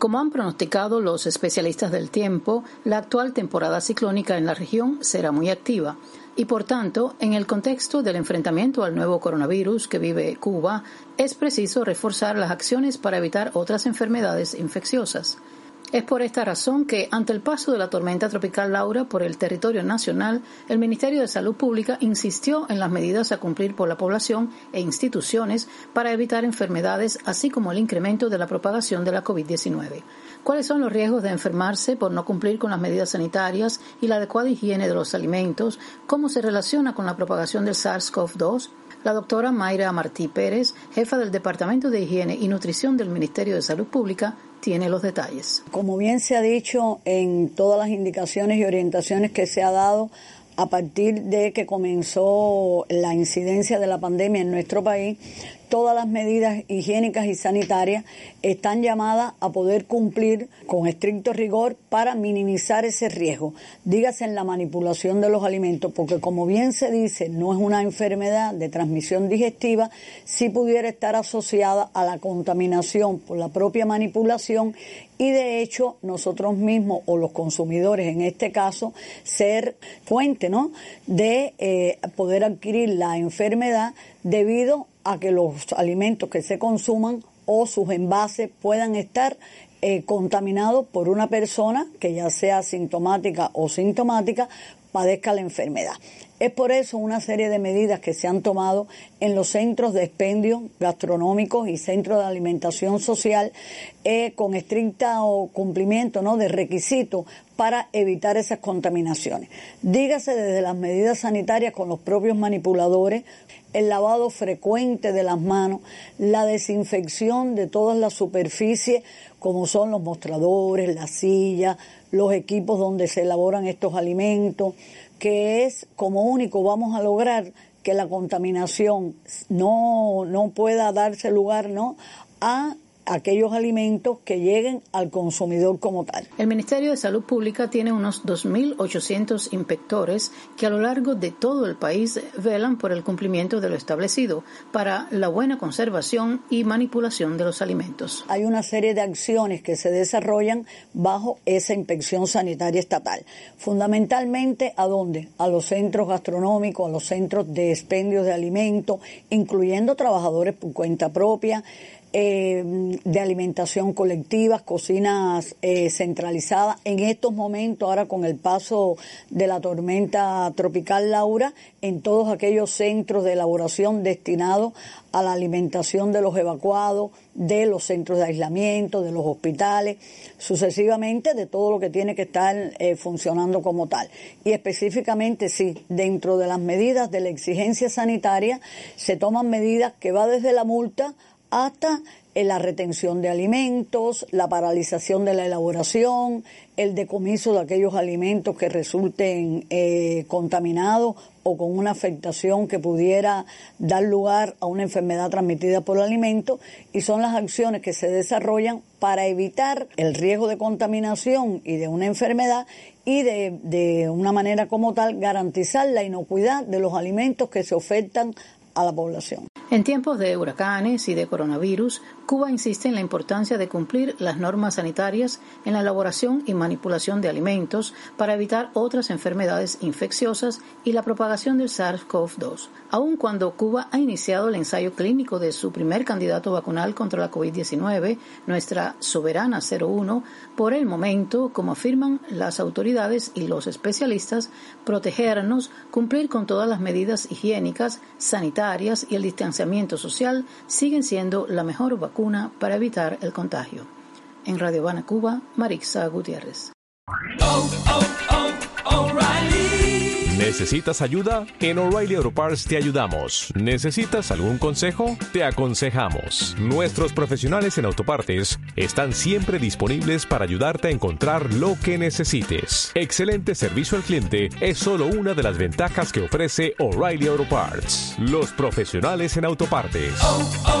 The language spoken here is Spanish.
Como han pronosticado los especialistas del tiempo, la actual temporada ciclónica en la región será muy activa y por tanto, en el contexto del enfrentamiento al nuevo coronavirus que vive Cuba, es preciso reforzar las acciones para evitar otras enfermedades infecciosas. Es por esta razón que, ante el paso de la tormenta tropical Laura por el territorio nacional, el Ministerio de Salud Pública insistió en las medidas a cumplir por la población e instituciones para evitar enfermedades, así como el incremento de la propagación de la COVID-19. ¿Cuáles son los riesgos de enfermarse por no cumplir con las medidas sanitarias y la adecuada higiene de los alimentos? ¿Cómo se relaciona con la propagación del SARS-CoV-2? La doctora Mayra Martí Pérez, jefa del Departamento de Higiene y Nutrición del Ministerio de Salud Pública, tiene los detalles. Como bien se ha dicho en todas las indicaciones y orientaciones que se ha dado a partir de que comenzó la incidencia de la pandemia en nuestro país, todas las medidas higiénicas y sanitarias están llamadas a poder cumplir con estricto rigor para minimizar ese riesgo. Dígase en la manipulación de los alimentos, porque como bien se dice, no es una enfermedad de transmisión digestiva, sí pudiera estar asociada a la contaminación por la propia manipulación y de hecho nosotros mismos o los consumidores en este caso ser fuente ¿no? de eh, poder adquirir la enfermedad debido a que los alimentos que se consuman o sus envases puedan estar eh, contaminados por una persona que ya sea sintomática o sintomática padezca la enfermedad. Es por eso una serie de medidas que se han tomado en los centros de expendio gastronómicos y centros de alimentación social eh, con estricto cumplimiento de requisitos para evitar esas contaminaciones. Dígase desde las medidas sanitarias con los propios manipuladores, el lavado frecuente de las manos, la desinfección de todas las superficies como son los mostradores, las sillas, los equipos donde se elaboran estos alimentos, que es como único vamos a lograr que la contaminación no, no pueda darse lugar ¿no? a aquellos alimentos que lleguen al consumidor como tal. El Ministerio de Salud Pública tiene unos 2.800 inspectores que a lo largo de todo el país velan por el cumplimiento de lo establecido para la buena conservación y manipulación de los alimentos. Hay una serie de acciones que se desarrollan bajo esa inspección sanitaria estatal. Fundamentalmente, ¿a dónde? A los centros gastronómicos, a los centros de expendios de alimentos, incluyendo trabajadores por cuenta propia, eh, de alimentación colectiva, cocinas eh, centralizadas. En estos momentos, ahora con el paso de la tormenta tropical Laura, en todos aquellos centros de elaboración destinados a la alimentación de los evacuados, de los centros de aislamiento, de los hospitales, sucesivamente de todo lo que tiene que estar eh, funcionando como tal. Y específicamente, sí, dentro de las medidas de la exigencia sanitaria se toman medidas que va desde la multa hasta la retención de alimentos, la paralización de la elaboración, el decomiso de aquellos alimentos que resulten eh, contaminados o con una afectación que pudiera dar lugar a una enfermedad transmitida por el alimento y son las acciones que se desarrollan para evitar el riesgo de contaminación y de una enfermedad y de, de una manera como tal garantizar la inocuidad de los alimentos que se ofertan a la población. En tiempos de huracanes y de coronavirus, Cuba insiste en la importancia de cumplir las normas sanitarias en la elaboración y manipulación de alimentos para evitar otras enfermedades infecciosas y la propagación del SARS-CoV-2. Aun cuando Cuba ha iniciado el ensayo clínico de su primer candidato vacunal contra la COVID-19, nuestra soberana 01, por el momento, como afirman las autoridades y los especialistas, protegernos, cumplir con todas las medidas higiénicas, sanitarias y el distanciamiento social siguen siendo la mejor vacuna para evitar el contagio. En Radio Habana, Cuba, Marixa Gutiérrez. ¿Necesitas ayuda? En O'Reilly Auto Parts te ayudamos. ¿Necesitas algún consejo? Te aconsejamos. Nuestros profesionales en autopartes están siempre disponibles para ayudarte a encontrar lo que necesites. Excelente servicio al cliente es solo una de las ventajas que ofrece O'Reilly Auto Parts. Los profesionales en autopartes. Oh, oh,